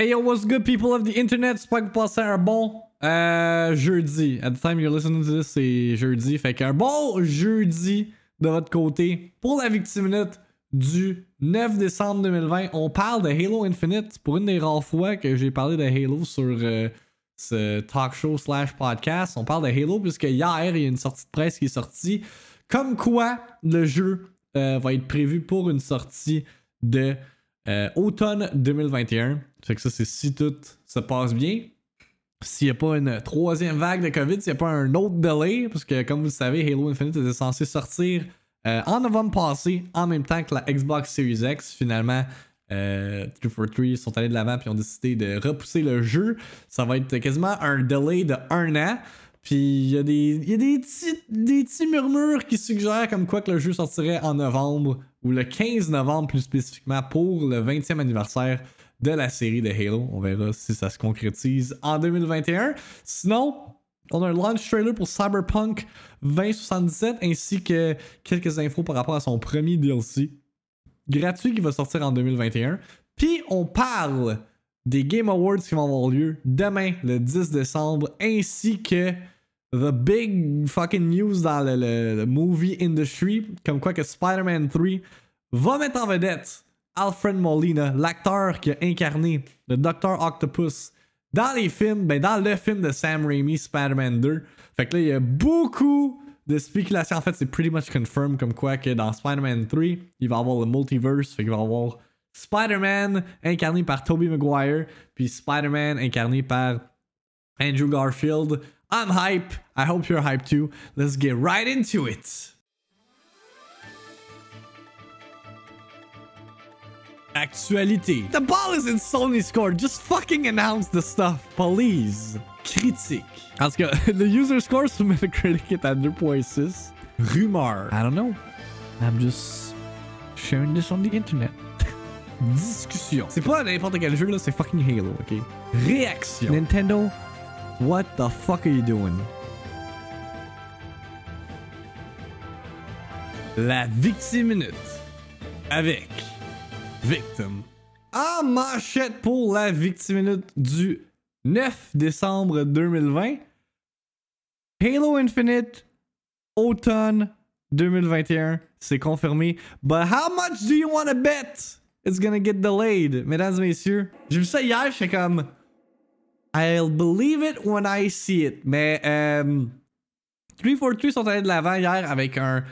Hey yo, what's good, people of the internet? J'espère que vous passez un bon euh, jeudi. At the time you're listening to this, c'est jeudi. Fait qu'un bon jeudi de votre côté pour la Victime Minute du 9 décembre 2020. On parle de Halo Infinite pour une des rares fois que j'ai parlé de Halo sur euh, ce talk show slash podcast. On parle de Halo puisque hier, il y a une sortie de presse qui est sortie. Comme quoi, le jeu euh, va être prévu pour une sortie de euh, automne 2021. Fait que ça, c'est si tout se passe bien. S'il n'y a pas une troisième vague de COVID, s'il n'y a pas un autre delay, parce que comme vous le savez, Halo Infinite était censé sortir euh, en novembre passé, en même temps que la Xbox Series X. Finalement, euh, 343 sont allés de l'avant et ont décidé de repousser le jeu. Ça va être quasiment un delay de un an. Puis il y a, des, y a des, petits, des petits murmures qui suggèrent comme quoi que le jeu sortirait en novembre ou le 15 novembre plus spécifiquement pour le 20e anniversaire de la série de Halo. On verra si ça se concrétise en 2021. Sinon, on a un launch trailer pour Cyberpunk 2077 ainsi que quelques infos par rapport à son premier DLC gratuit qui va sortir en 2021. Puis on parle des Game Awards qui vont avoir lieu demain, le 10 décembre, ainsi que the big fucking news dans le, movie industry, comme quoi que Spider-Man 3 va mettre en vedette Alfred Molina, l'acteur qui a incarné le Dr. Octopus dans les films, ben dans le film de Sam Raimi, Spider-Man 2. Fait que là, il y a beaucoup de spéculations. En fait, c'est pretty much confirmed comme quoi que dans Spider-Man 3, il va avoir le multiverse, fait qu'il va avoir Spider-Man incarné par Tobey Maguire, puis Spider-Man incarné par Andrew Garfield. I'm hype. I hope you're hype too. Let's get right into it. Actualité. The ball is in Sony's court. Just fucking announce the stuff, please. Tout cas, the user score sur Metacritic à 2.6. Rumeur. I don't know. I'm just sharing this on the internet. Discussion. C'est pas n'importe quel jeu là, c'est fucking Halo, ok? Réaction. Nintendo, what the fuck are you doing? La victime minute avec Victim. En manchette pour la victime minute du 9 décembre 2020. Halo Infinite, automne 2021, c'est confirmé. But how much do you want to bet? It's gonna get delayed, mesdames et messieurs? J'ai vu ça hier, comme. I'll believe it when I see it. Mais euh, 343 sont allés de l'avant hier avec un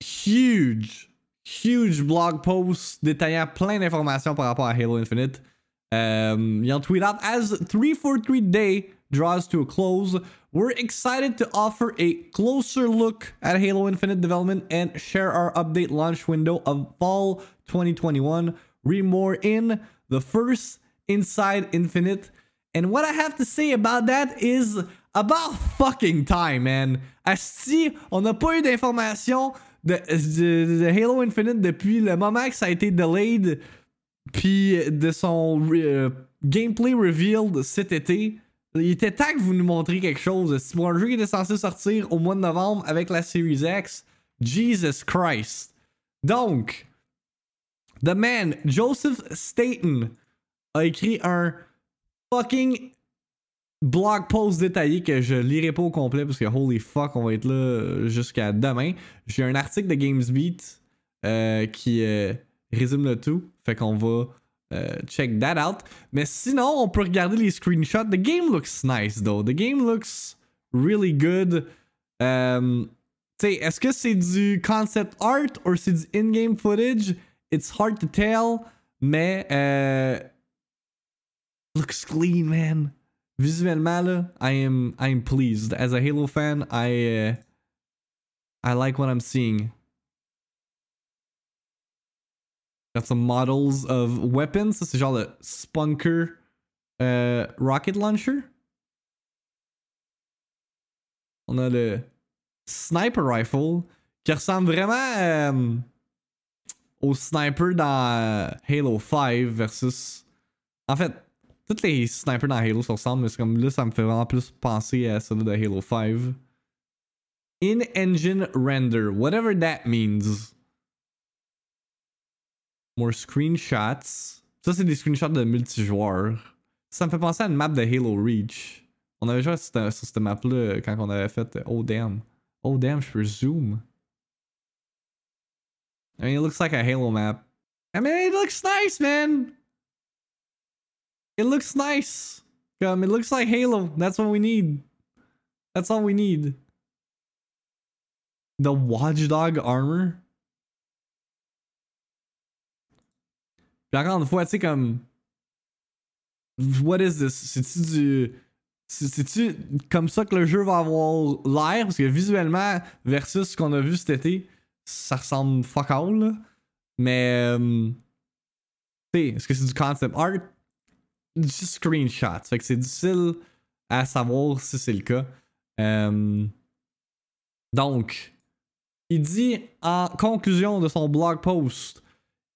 huge, huge blog post détaillant plein d'informations par rapport à Halo Infinite. Um, ils ont tweet out as 343 Day draws to a close. We're excited to offer a closer look at Halo Infinite development and share our update launch window of fall 2021. Read more in the first Inside Infinite. And what I have to say about that is about fucking time, man. Asti, on n'a pas eu d'informations de, Halo Infinite depuis le moment que ça a été delayed, puis de son euh, gameplay revealed cet été. Il était temps que vous nous montriez quelque chose. Si pour un jeu qui était censé sortir au mois de novembre avec la Series X, Jesus Christ. Donc, The man, Joseph Staten, a écrit un fucking blog post détaillé que je lirai pas au complet parce que holy fuck, on va être là jusqu'à demain. J'ai un article de GamesBeat euh, qui euh, résume le tout. Fait qu'on va euh, check that out. Mais sinon, on peut regarder les screenshots. The game looks nice though. The game looks really good. Euh, tu sais, est-ce que c'est du concept art ou c'est du in-game footage? It's hard to tell, mais euh, looks clean, man. Visuellement, là, I am, I am pleased. As a Halo fan, I, uh, I like what I'm seeing. Got some models of weapons. Ça, c'est genre le Spunker euh, Rocket Launcher. On a le Sniper Rifle qui ressemble vraiment euh, au sniper dans Halo 5 versus. En fait, tous les snipers dans Halo se ressemblent, mais c'est comme là, ça me fait vraiment plus penser à celui de Halo 5. In-engine render, whatever that means. More screenshots. Ça, c'est des screenshots de multijoueurs. Ça me fait penser à une map de Halo Reach. On avait joué sur cette map-là quand on avait fait Oh damn. Oh damn, je peux zoom. I mean, it looks like a Halo map. I mean, it looks nice, man. It looks nice. Um, it looks like Halo. That's what we need. That's all we need. The Watchdog armor? Puis encore une fois, tu sais, comme. What is this? C'est-tu du. C'est-tu comme ça que le jeu va avoir l'air? Parce que visuellement, versus ce qu'on a vu cet été, ça ressemble fuck all, là. Mais. Euh, tu sais, est-ce que c'est du concept art? Juste screenshots. Fait que c'est difficile à savoir si c'est le cas. Euh, donc, il dit en conclusion de son blog post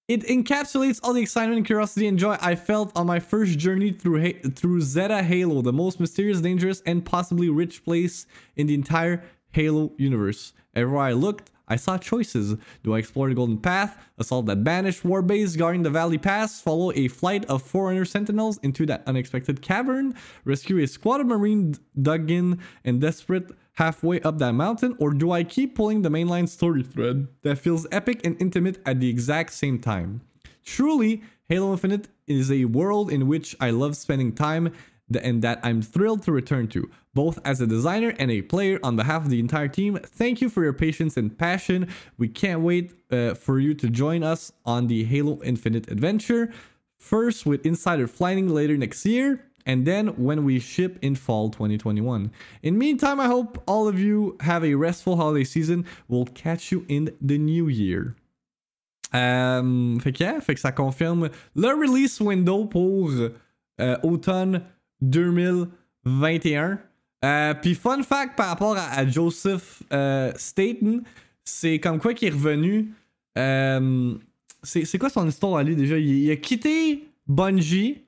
It encapsulates all the excitement, curiosity, and joy I felt on my first journey through through Zeta Halo, the most mysterious, dangerous, and possibly rich place in the entire Halo universe. Everywhere I looked, I saw choices. Do I explore the Golden Path, assault that banished war base guarding the Valley Pass, follow a flight of foreigner Sentinels into that unexpected cavern, rescue a squad of Marines dug in and desperate halfway up that mountain, or do I keep pulling the mainline story thread that feels epic and intimate at the exact same time? Truly, Halo Infinite is a world in which I love spending time and that I'm thrilled to return to, both as a designer and a player on behalf of the entire team. Thank you for your patience and passion. We can't wait uh, for you to join us on the Halo Infinite adventure. First with Insider Flying later next year, and then when we ship in fall 2021. In the meantime, I hope all of you have a restful holiday season. We'll catch you in the new year. Euh, fait, que, yeah, fait que ça confirme le release window pour euh, automne 2021. Euh, Puis fun fact par rapport à, Joseph euh, Staten, c'est comme quoi qu'il est revenu. Euh, c'est quoi son histoire à lui déjà? Il, a quitté Bungie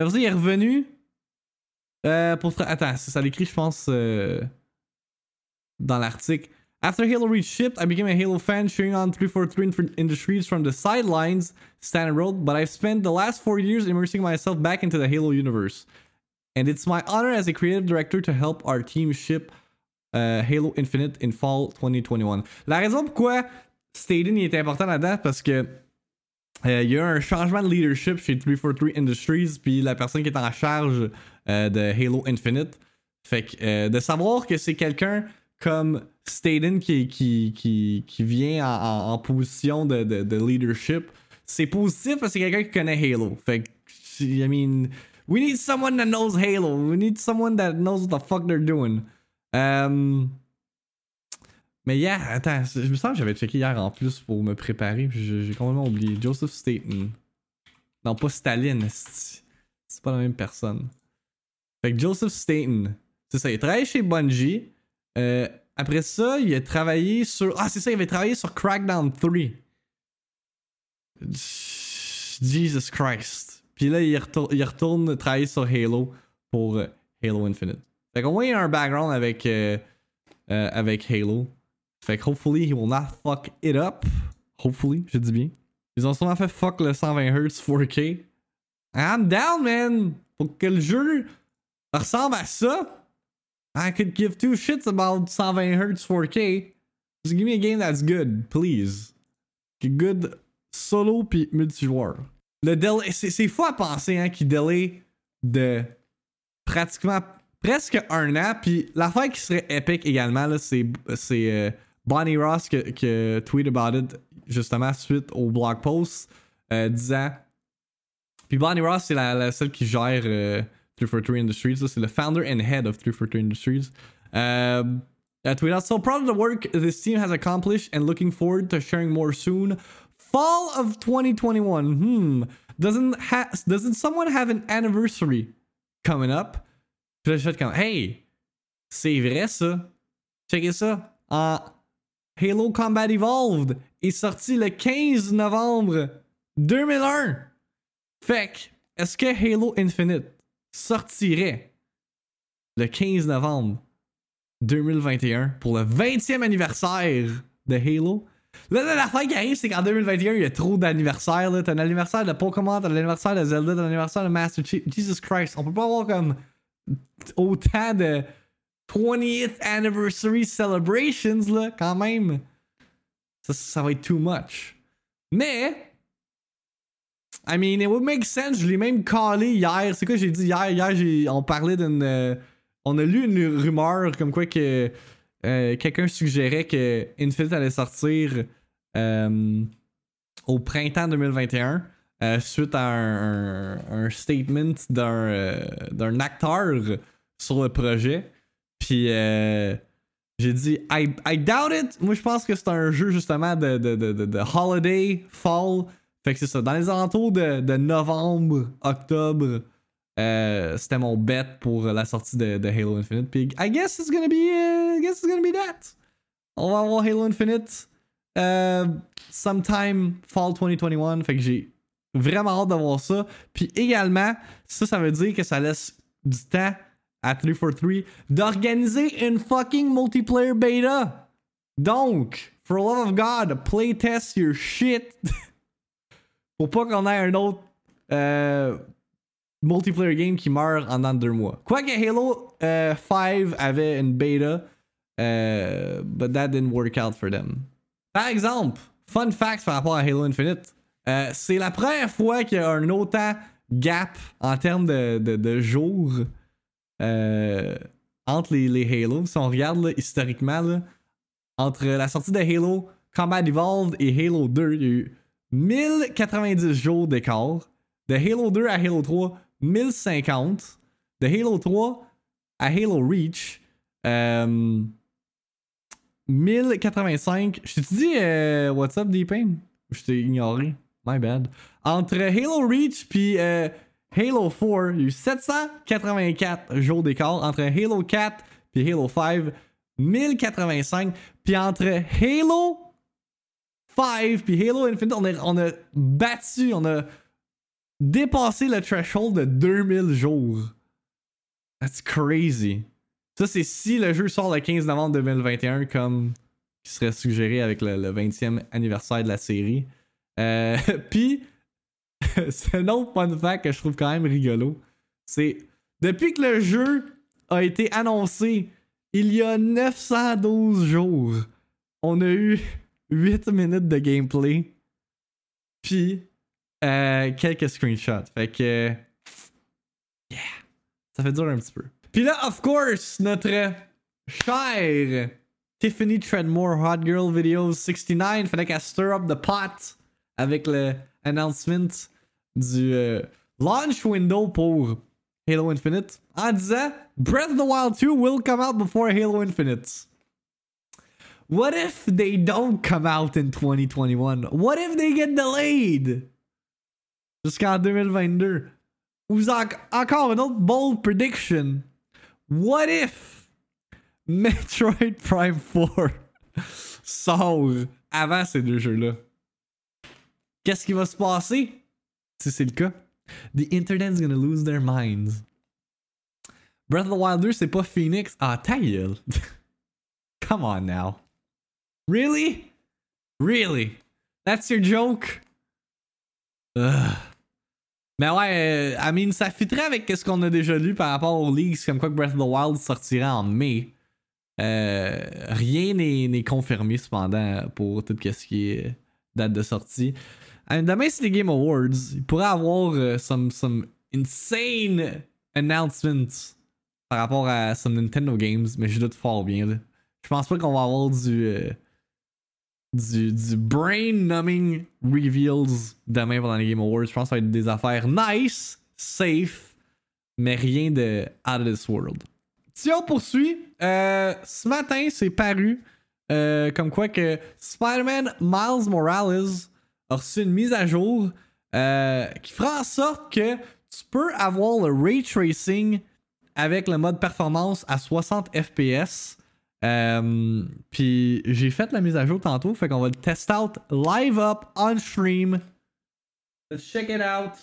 après il est revenu. Euh, pour Attends, ça l'écrit, je pense, euh, dans l'article. After Halo reached shipped, I became a Halo fan, cheering on 343 in the streets from the sidelines, Standard Road, but I've spent the last four years immersing myself back into the Halo universe. And it's my honor as a creative director to help our team ship uh, Halo Infinite in fall 2021. La raison pourquoi Staden est important là-dedans, parce que euh, il y a un changement de leadership chez 343 Industries, puis la personne qui est en charge euh, de Halo Infinite. Fait que euh, de savoir que c'est quelqu'un comme Staden qui, qui, qui, qui vient en, position de, de, de, leadership, c'est positif parce que c'est quelqu'un qui connaît Halo. Fait que, I mean, we need someone that knows Halo. We need someone that knows what the fuck they're doing. Um, mais hier, attends, je me sens que j'avais checké hier en plus pour me préparer, j'ai complètement oublié. Joseph Staten. Non, pas Staline, c'est pas la même personne. Fait que Joseph Staten, c'est ça, il travaillé chez Bungie. Euh, après ça, il a travaillé sur. Ah, c'est ça, il avait travaillé sur Crackdown 3. Jesus Christ. Puis là, il, retourne, retourne travailler sur Halo pour euh, Halo Infinite. Fait qu'au moins, il a un background avec, euh, euh, avec Halo. Fait que hopefully, he will not fuck it up. Hopefully, je dis bien. Ils ont sûrement fait fuck le 120 Hz 4K. I'm down, man! Pour que le jeu ressemble à ça, I could give two shits about 120 Hz 4K. Just give me a game that's good, please. Good solo puis multijoueur. Le c'est fou à penser hein, qu'il delay de pratiquement presque un an. Puis l'affaire qui serait épique également, c'est euh, Bonnie Ross qui, qui tweet about it justement suite au blog post euh, disant. Puis Bonnie Ross, c'est la, la, celle qui gère euh, 343 Industries. C'est le founder and head of 343 Industries. Um, uh, tweet out, so proud of the work this team has accomplished and looking forward to sharing more soon. Fall of 2021. Hmm. Doesn't ha- doesn't someone have an anniversary coming up? Puis là, je fais hey, c'est vrai ça. Checkez ça. En Halo Combat Evolved est sorti le 15 novembre 2001. Fait que, est-ce que Halo Infinite sortirait le 15 novembre 2021 pour le 20e anniversaire de Halo? Là, là l'affaire qui arrive, c'est qu'en 2021, il y a trop d'anniversaires. T'as l'anniversaire de Pokémon, t'as l'anniversaire de Zelda, t'as l'anniversaire de Master Chief. Jesus Christ, on peut pas avoir comme autant de 20th anniversary celebrations, là, quand même. Ça, ça va être too much. Mais, I mean, it would make sense. Je l'ai même callé hier. C'est quoi j'ai dit hier? Hier, on parlait d'une. euh, on a lu une rumeur comme quoi que euh, quelqu'un suggérait que Infinite allait sortir euh, au printemps 2021 euh, suite à un, statement d'un, d'un acteur sur le projet. Puis j'ai dit I, I doubt it. Moi je pense que c'est un jeu justement de, de, de, de, de holiday, fall. Fait que c'est ça. Dans les alentours de, de novembre, octobre, euh, c'était mon bet pour la sortie de, Halo Infinite. Puis I guess it's gonna be, uh, I guess it's gonna be that. On va avoir Halo Infinite euh, sometime fall 2021. Fait que j'ai vraiment hâte d'avoir ça. Puis également, ça, ça veut dire que ça laisse du temps à 343 d'organiser une fucking multiplayer beta. Donc, for love of God, playtest your shit. Pour pas qu'on ait un autre euh, multiplayer game qui meurt en dans de deux mois. Quoique Halo euh, 5 avait une beta, euh, but that didn't work out for them. Par exemple, fun fact par rapport à Halo Infinite, euh, c'est la première fois qu'il y a un autant gap en termes de, jours euh, entre les, Halo. Si on regarde historiquement, entre la sortie de Halo Combat Evolved et Halo 2, il y a eu 1090 jours d'écart. De Halo 2 à Halo 3, 1050. De Halo 3 à Halo Reach, euh, 1085. Je t'ai dit euh, What's up, Deepin? Je t'ai ignoré. My bad. Entre Halo Reach puis euh, Halo 4, il y a eu 784 jours d'écart. Entre Halo 4 puis Halo 5, 1085. Puis entre Halo 5 puis Halo Infinite, on a, on a battu, on a dépassé le threshold de 2000 jours. That's crazy. Ça, c'est si le jeu sort le 15 novembre 2021, comme qui serait suggéré avec le, le 20e anniversaire de la série. Euh, Puis, c'est un autre fun fact que je trouve quand même rigolo. C'est depuis que le jeu a été annoncé il y a 912 jours, on a eu 8 minutes de gameplay. Puis, euh, quelques screenshots. Fait que. Yeah. Ça fait dur un petit peu. Puis là, of course, notre chère Tiffany Treadmore Hot Girl Videos 69 fallait qu'elle stir up the pot avec le announcement du euh, launch window pour Halo Infinite en disant Breath of the Wild 2 will come out before Halo Infinite. What if they don't come out in 2021? What if they get delayed? Jusqu'en 2022. Ou en- encore une autre bold prediction. What if Metroid Prime 4 sort avant ces deux jeux-là? Qu'est-ce qui va se passer si c'est le cas? The internet's gonna lose their minds. Breath of the Wild 2, c'est pas Phoenix. Ah, ta. Come on now. Really? Really? That's your joke? Ugh. Mais ouais, euh, I mean, ça fitterait avec ce qu'on a déjà lu par rapport aux leaks, comme quoi Breath of the Wild sortira en mai. Euh, rien n'est confirmé cependant pour tout ce qui est date de sortie. Euh, demain, c'est les Game Awards. Il pourrait avoir euh, some, some insane announcements par rapport à some Nintendo games, mais je doute fort bien. là. Je pense pas qu'on va avoir du, du, du brain-numbing reveals demain pendant les Game Awards. Je pense que ça va être des affaires nice, safe, mais rien de out of this world. Si on poursuit, euh, ce matin, c'est paru euh, comme quoi que Spider-Man Miles Morales a reçu une mise à jour euh, qui fera en sorte que tu peux avoir le ray tracing avec le mode performance à 60 FPS. Euh, Puis j'ai fait la mise à jour tantôt, fait qu'on va le test out live up on stream. Let's check it out.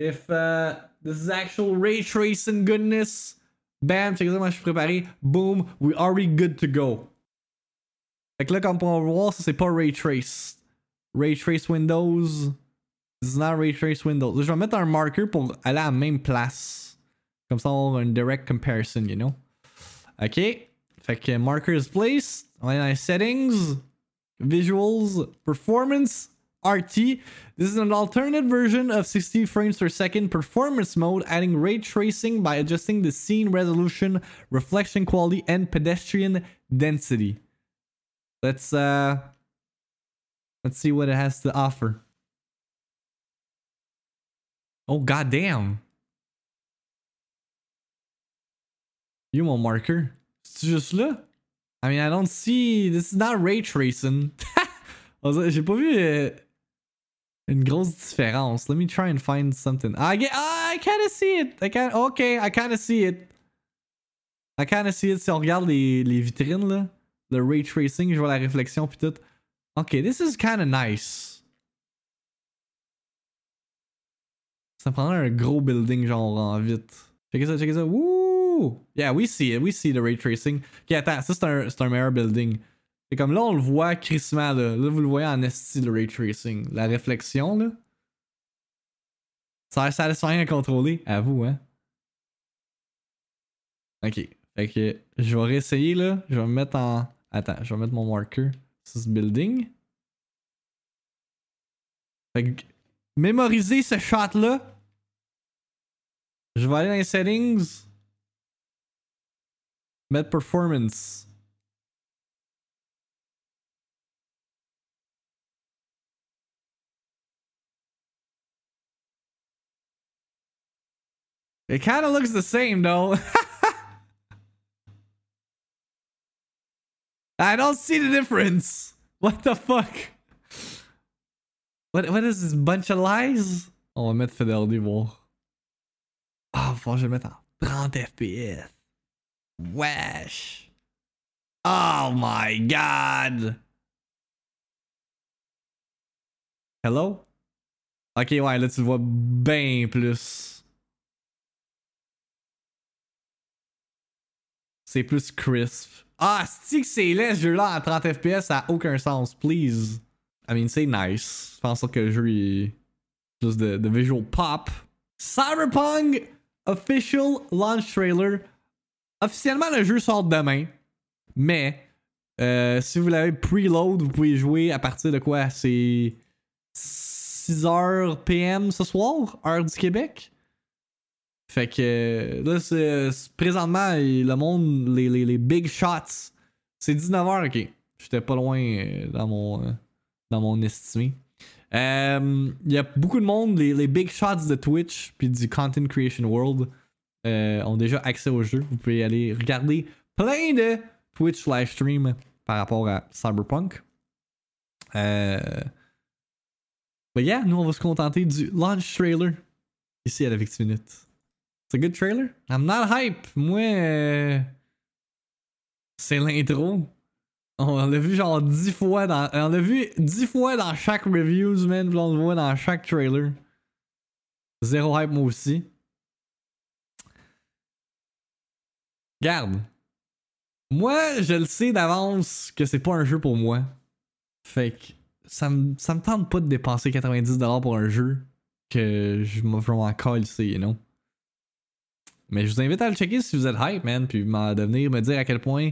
If uh, this is actual ray tracing goodness. Bam, check ça, moi je suis préparé. Boom, we already good to go. Fait que là, comme on peut voir, ça c'est pas Ray Trace. Ray Trace Windows. It's not Ray Trace Windows. je vais mettre un marker pour aller à la même place. Comme ça, on a un direct comparison, you know? Ok. Fait que marker is placed. On est dans les settings. Visuals. Performance. RT. This is an alternate version of 60 frames per second performance mode, adding ray tracing by adjusting the scene resolution, reflection quality, and pedestrian density. Let's uh let's see what it has to offer. Oh goddamn. You mon marker. C'est juste là? I mean, I don't see. This is not ray tracing. J'ai pas vu. Euh, Une grosse différence. Let me try and find something. I get, ah, I kind of see it. I can, okay, I kind of see it. I kind of see it. Si on regarde les, les vitrines, là, le ray tracing, je vois la réflexion puis tout. Okay, this is kind of nice. Ça prendrait un gros building genre en vite. Checkez ça, checkez ça. Yeah, we see it. We see the ray tracing. Ok, attends, ça c'est un, un meilleur building. Et comme là, on le voit crissement, là. Là, vous le voyez en esti, le ray tracing. La réflexion, là. Ça a l'air satisfying à contrôler, à vous, hein. Ok. Fait que je vais réessayer, là. Je vais me mettre en. Attends, je vais mettre mon marker sur ce building. Fait que mémoriser ce shot-là. Je vais aller dans les settings. Mettre performance. It kind of looks the same though. I don't see the difference. What the fuck? What what is this bunch of lies? On va mettre Fidelity voir. Oh, faut que je mette en 30 FPS. Wesh. Oh my god. Hello? Ok, ouais, là tu le vois bien plus. C'est plus crisp. Ah, c'est que c'est laid ce jeu-là à 30 FPS, ça a aucun sens, please. I mean, c'est nice. Je pense que le jeu est plus visual pop. Cyberpunk Official Launch Trailer. Officiellement, le jeu sort demain. Mais, euh, si vous l'avez preload, vous pouvez jouer à partir de quoi? C'est 6h PM ce soir, heure du Québec? Fait que là, c'est, présentement, le monde, les, les, les big shots, c'est 19h, ok. J'étais pas loin euh, dans mon, euh, dans mon estimé. Il euh, y a beaucoup de monde, les, les, big shots de Twitch puis du Content Creation World ont déjà accès au jeu. Vous pouvez aller regarder plein de Twitch live stream par rapport à Cyberpunk. Euh... Mais yeah, nous on va se contenter du launch trailer ici à la Victim c'est un good trailer? I'm not hype. Moi, euh, c'est l'intro. On l'a vu genre 10 fois dans. On l'a vu 10 fois dans chaque reviews, man. on le voit dans chaque trailer. Zéro hype, moi aussi. Garde. Moi, je le sais d'avance que c'est pas un jeu pour moi. Fait que ça me, ça me tente pas de dépenser 90$ pour un jeu que je m'en ici, you know? Mais je vous invite à le checker si vous êtes hype, man, puis de venir me dire à quel point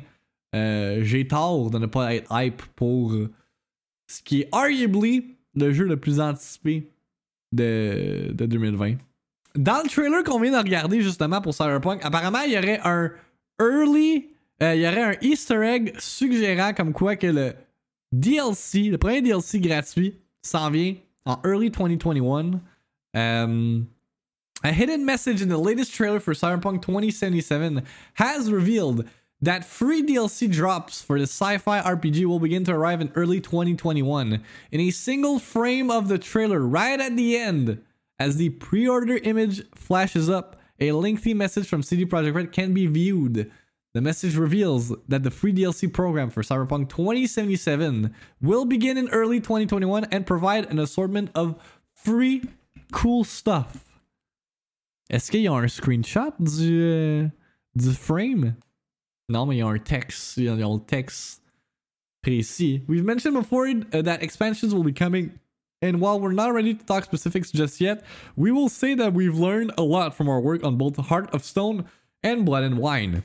euh, j'ai tort de ne pas être hype pour ce qui est arguably le jeu le plus anticipé de, de 2020. Dans le trailer qu'on vient de regarder justement pour Cyberpunk, apparemment il y aurait un early, euh, il y aurait un Easter egg suggérant comme quoi que le DLC, le premier DLC gratuit, s'en vient en early 2021. Euh, um, A hidden message in the latest trailer for Cyberpunk 2077 has revealed that free DLC drops for the sci fi RPG will begin to arrive in early 2021. In a single frame of the trailer, right at the end, as the pre order image flashes up, a lengthy message from CD Projekt Red can be viewed. The message reveals that the free DLC program for Cyberpunk 2077 will begin in early 2021 and provide an assortment of free cool stuff. Est-ce qu'il y a un screenshot du, euh, du frame? Non, mais il y a un texte. Il y a le texte précis. We've mentioned before uh, that expansions will be coming, and while we're not ready to talk specifics just yet, we will say that we've learned a lot from our work on both Heart of Stone and Blood and Wine.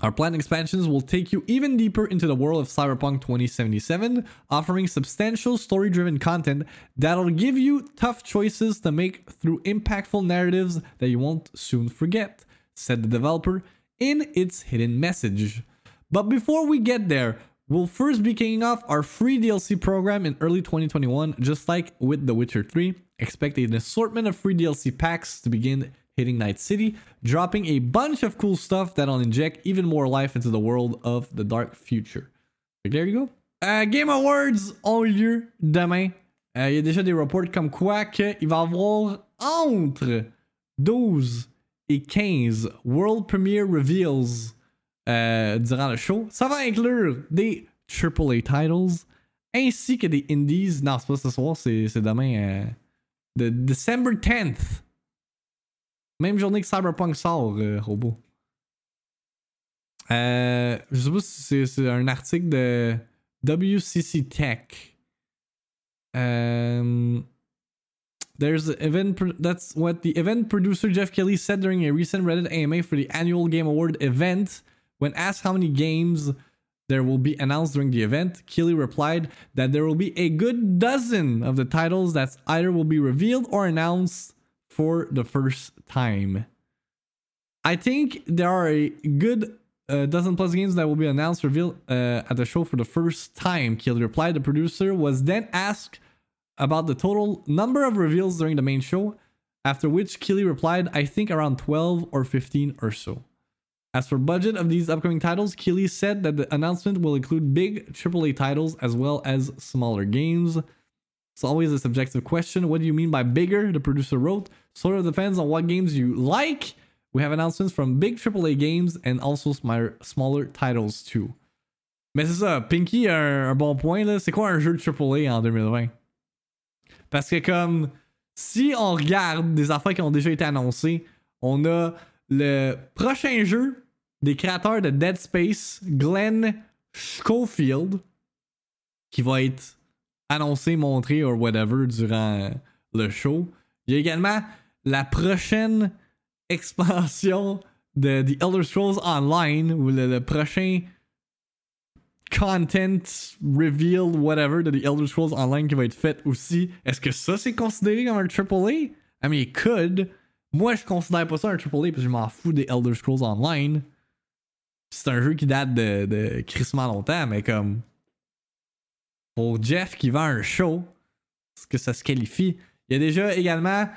Our planned expansions will take you even deeper into the world of Cyberpunk 2077, offering substantial story driven content that'll give you tough choices to make through impactful narratives that you won't soon forget, said the developer in its hidden message. But before we get there, we'll first be kicking off our free DLC program in early 2021, just like with The Witcher 3. Expect an assortment of free DLC packs to begin hitting Night City, dropping a bunch of cool stuff that'll inject even more life into the world of the dark future. There you go. Euh, Game Awards ont lieu demain. Euh, Il y a déjà des reports comme quoi qu'il va y avoir entre 12 et 15 World Premiere Reveals euh, durant le show. Ça va inclure des AAA titles ainsi que des indies. Non, c'est pas ce soir, c'est demain. Euh, de December 10th. Même journée que Cyberpunk sort, euh, robot. Euh, je sais pas c'est- un article de WCC Tech. Um, there's an event. That's what the event producer Jeff Kelly said during a recent Reddit AMA for the annual Game Award event. When asked how many games there will be announced during the event, Keeley replied that there will be a good dozen of the titles that either will be revealed or announced for the first time. I think there are a good uh, dozen plus games that will be announced, revealed uh, at the show for the first time. Keeley replied. The producer was then asked about the total number of reveals during the main show, after which Keeley replied, I think around 12 or 15 or so. As for budget of these upcoming titles, Keeley said that the announcement will include big AAA titles as well as smaller games. It's always a subjective question. What do you mean by bigger? The producer wrote. Sort of depends on what games you like. We have announcements from big AAA games and also smaller, titles too. Mais c'est ça, Pinky un, un bon point là. C'est quoi un jeu de AAA en 2020? Parce que comme si on regarde des affaires qui ont déjà été annoncées, on a le prochain jeu des créateurs de Dead Space, Glenn Schofield, qui va être annoncé, montré ou whatever durant le show. Il y a également la prochaine expansion de The Elder Scrolls Online ou le, prochain content reveal whatever de The Elder Scrolls Online qui va être fait aussi. Est-ce que ça c'est considéré comme un AAA? I mean, it could. Moi, je considère pas ça un AAA parce que je m'en fous des Elder Scrolls Online. C'est un jeu qui date de, de crissement longtemps, mais comme pour Jeff qui vend un show, est-ce que ça se qualifie? Il y a déjà également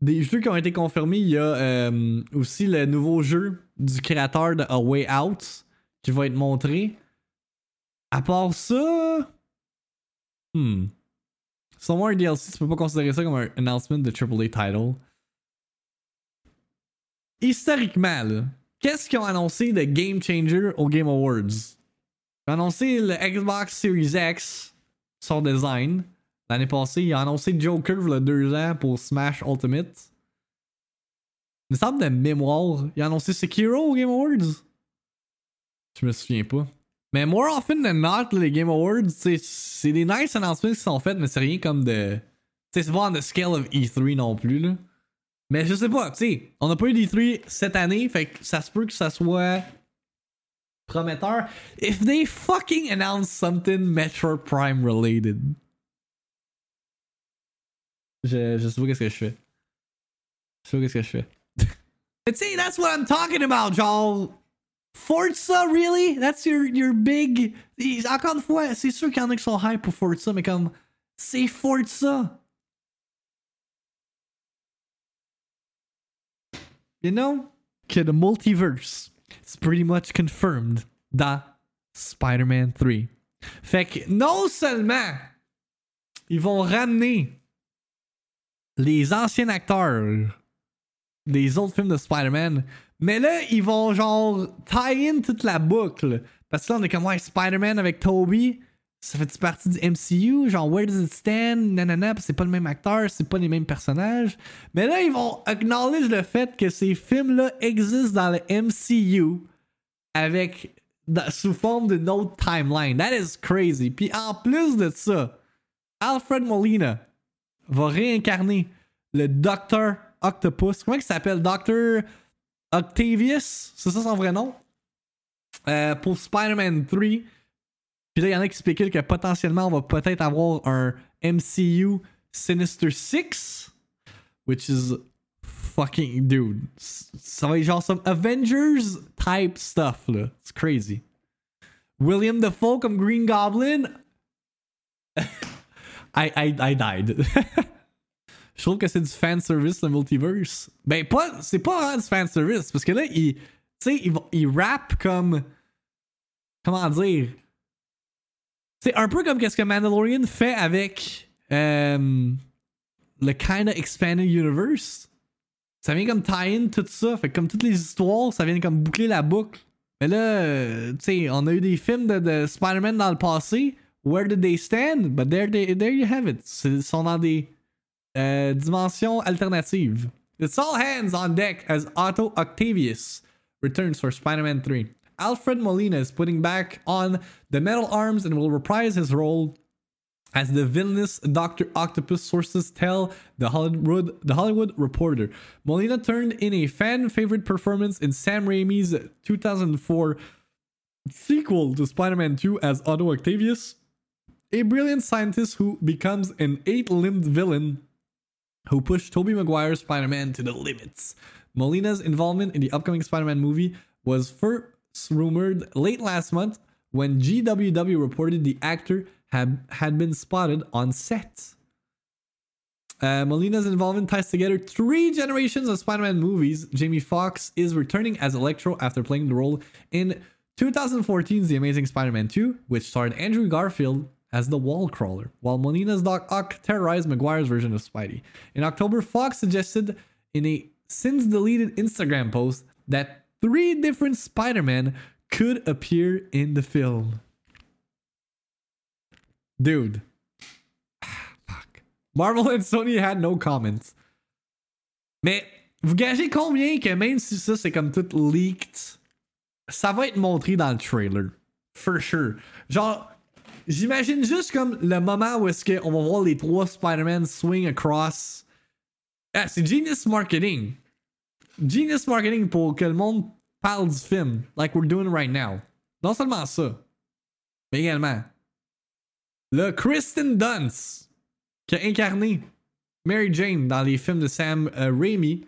des jeux qui ont été confirmés. Il y a euh, aussi le nouveau jeu du créateur de A Way Out qui va être montré. À part ça. Hmm. Selon moi, un DLC, tu peux pas considérer ça comme un announcement de AAA title. Historiquement, qu'est-ce qu'ils ont annoncé de Game Changer au Game Awards? Ils ont annoncé le Xbox Series X, son design. L'année passée, ils ont annoncé Joker a deux ans pour Smash Ultimate. Il me semble de mémoire, ils ont annoncé Sekiro au Game Awards. Je me souviens pas. Mais more often than not, les Game Awards, c'est des nice announcements qui sont faits, mais c'est rien comme de. C'est pas on the scale of E3 non plus, là. Mais je sais pas, tu sais, on n'a pas eu d'E3 cette année, fait que ça se peut que ça soit prometteur. If they fucking announce something Metro Prime related. Je, je sais pas qu'est-ce que je fais. Je sais pas qu'est-ce que je fais. But see, that's what I'm talking about, y'all. Forza, really? That's your, your big. Encore une fois, c'est sûr qu'il y en a qui sont hype pour Forza, mais comme. C'est Forza. You know? Que the multiverse is pretty much confirmed dans Spider-Man 3. Fait que non seulement ils vont ramener les anciens acteurs des autres films de Spider-Man, mais là, ils vont genre tie in toute la boucle. Parce que là, on est comme, ouais, Spider-Man avec Toby, ça fait partie du MCU? Genre, where does it stand? Nanana, c'est pas le même acteur, c'est pas les mêmes personnages. Mais là, ils vont acknowledge le fait que ces films-là existent dans le MCU avec sous forme d'une autre timeline. That is crazy. Puis en plus de ça, Alfred Molina va réincarner le Docteur Octopus. Comment il s'appelle? Docteur Octavius? C'est ça son vrai nom? Euh, pour Spider-Man 3. Puis il y en a qui spéculent que potentiellement, on va peut-être avoir un MCU Sinister Six. Which is fucking dude. Ça va être genre some Avengers type stuff là. It's crazy. William Dafoe comme Green Goblin? I, I, I died. Je trouve que c'est du fan service le multiverse. Ben pas, c'est pas vraiment du fan service parce que là il, tu sais, il, va- il rap comme, comment dire, c'est un peu comme qu'est-ce que Mandalorian fait avec euh, le kinda expanded universe. Ça vient comme tie-in tout ça. Fait comme toutes les histoires, ça vient comme boucler la boucle. Mais là, euh, tu sais, on a eu des films de, de Spider-Man dans le passé. Where did they stand? But there, they, there you have it. Ils sont dans des euh, dimensions alternatives. It's all hands on deck as Otto Octavius returns for Spider-Man 3. Alfred Molina is putting back on the metal arms and will reprise his role as the villainous Dr. Octopus sources tell the Hollywood the Hollywood Reporter. Molina turned in a fan favorite performance in Sam Raimi's 2004 sequel to Spider-Man 2 as Otto Octavius, a brilliant scientist who becomes an eight-limbed villain who pushed Tobey Maguire's Spider-Man to the limits. Molina's involvement in the upcoming Spider-Man movie was first rumored late last month when GWW reported the actor had, had been spotted on set. Uh, Molina's involvement ties together three generations of Spider-Man movies. Jamie Foxx is returning as Electro after playing the role in 2014's The Amazing Spider-Man 2, which starred Andrew Garfield as the wall crawler, while Molina's Doc Ock terrorized Maguire's version of Spidey. In October, Fox suggested in a since deleted Instagram post that three different Spider-Man could appear in the film. Dude. Fuck. Marvel and Sony had no comments. Mais vous gagez combien que même si ça c'est comme tout leaked, ça va être montré dans le trailer. For sure. Genre, j'imagine juste comme le moment où est-ce qu'on va voir les trois Spider-Man swing across. Ah, c'est genius marketing. Genius marketing pour que le monde parle du film, like we're doing right now. Non seulement ça, mais également le Kristen Dunst qui a incarné Mary Jane dans les films de Sam euh, Raimi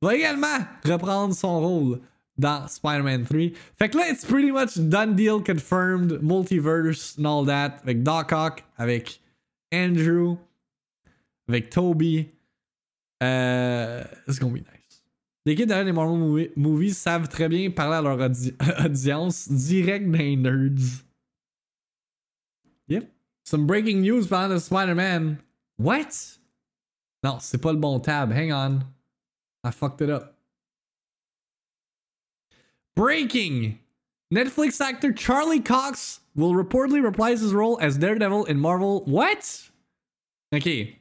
va également reprendre son rôle dans Spider-Man 3. Fait que là, it's pretty much done deal, confirmed, multiverse and all that, avec Doc Ock, avec Andrew, avec Toby. Euh, it's gonna be nice. L'équipe derrière les Marvel movie- Movies savent très bien parler à leur audi- audience direct des nerds. Yep. Some breaking news pendant Spider-Man. What? Non, c'est pas le bon tab. Hang on. I fucked it up. Breaking! Netflix actor Charlie Cox will reportedly reprise his role as Daredevil in Marvel. What? Okay.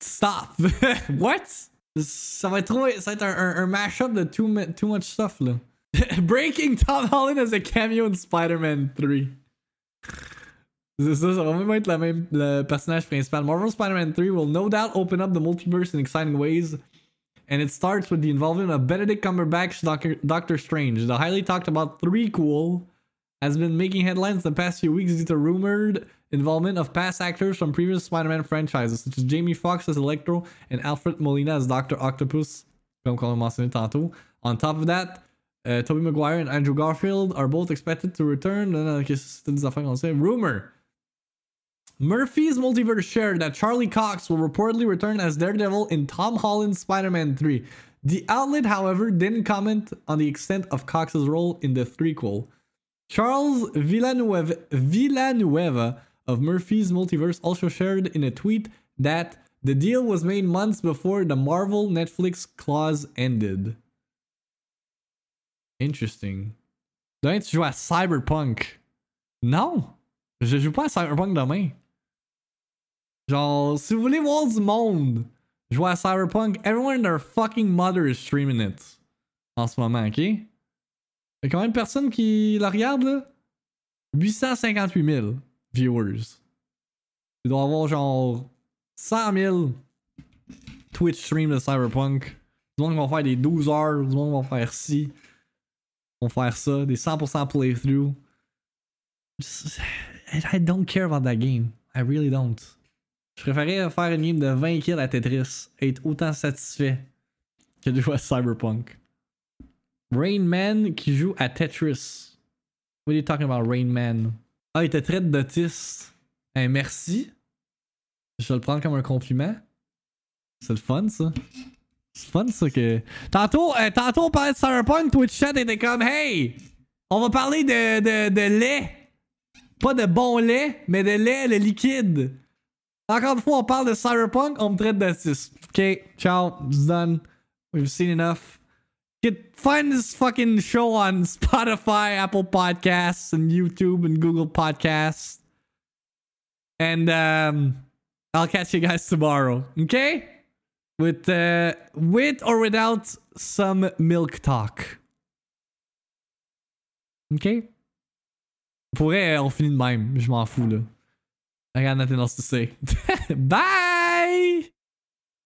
Stop. What? Ça va être trop. Ça va être un, un, un mashup de too, too much stuff, là. Breaking Tom Holland as a cameo in Spider-Man 3. C'est ça, ça va même être la même, le personnage principal. Marvel Spider-Man 3 will no doubt open up the multiverse in exciting ways. And it starts with the involvement of Benedict Cumberbatch's Doctor, Doctor Strange. The highly talked about threequel has been making headlines the past few weeks due to rumored involvement of past actors from previous Spider-Man franchises, such as Jamie Foxx as Electro and Alfred Molina as Dr. Octopus, comme on mentionné tantôt. On top of that, uh, Tobey Maguire and Andrew Garfield are both expected to return. Qu'est-ce que c'est des affaires qu'on sait? Rumor. Murphy's Multiverse shared that Charlie Cox will reportedly return as Daredevil in Tom Holland's Spider-Man 3. The outlet, however, didn't comment on the extent of Cox's role in the threequel. Charles Villanueva, Villanueva of Murphy's Multiverse also shared in a tweet that the deal was made months before the Marvel Netflix clause ended. Interesting. Demain, tu joues à Cyberpunk. Non! Je joue pas à Cyberpunk demain. Genre, si vous voulez voir du monde jouer à Cyberpunk, everyone and their fucking mother is streaming it. En ce moment, ok? Il y a combien de personnes qui la regardent là 858 000 viewers. Doit y avoir genre 100 000 Twitch streams de Cyberpunk. Du monde vont faire des 12 heures, du monde vont faire ci, vont faire ça, des 100% playthrough. Just- I don't care about that game. I really don't. Je préférais faire une game de 20 kills à Tetris et être autant satisfait que de jouer à Cyberpunk. Rain Man qui joue à Tetris. What are you talking about, Rain Man? Ah, il te traite d'autiste. Eh, merci. Je vais le prendre comme un compliment. C'est le fun, ça. C'est fun, ça, que... Tantôt, euh, tantôt, on parlait de Cyberpunk, Twitch chat était comme « Hey! On va parler de, de, de lait. Pas de bon lait, mais de lait, le liquide. » Encore une fois, on parle de Cyberpunk, on me traite d'autiste. Ok, ciao, it's done. We've seen enough. Get, find this fucking show on Spotify, Apple Podcasts, and YouTube and Google Podcasts. And um, I'll catch you guys tomorrow. Okay? With uh, with or without some milk talk. Okay? Pour vrai, on finit de même. Je m'en fous là. I got nothing else to say. Bye!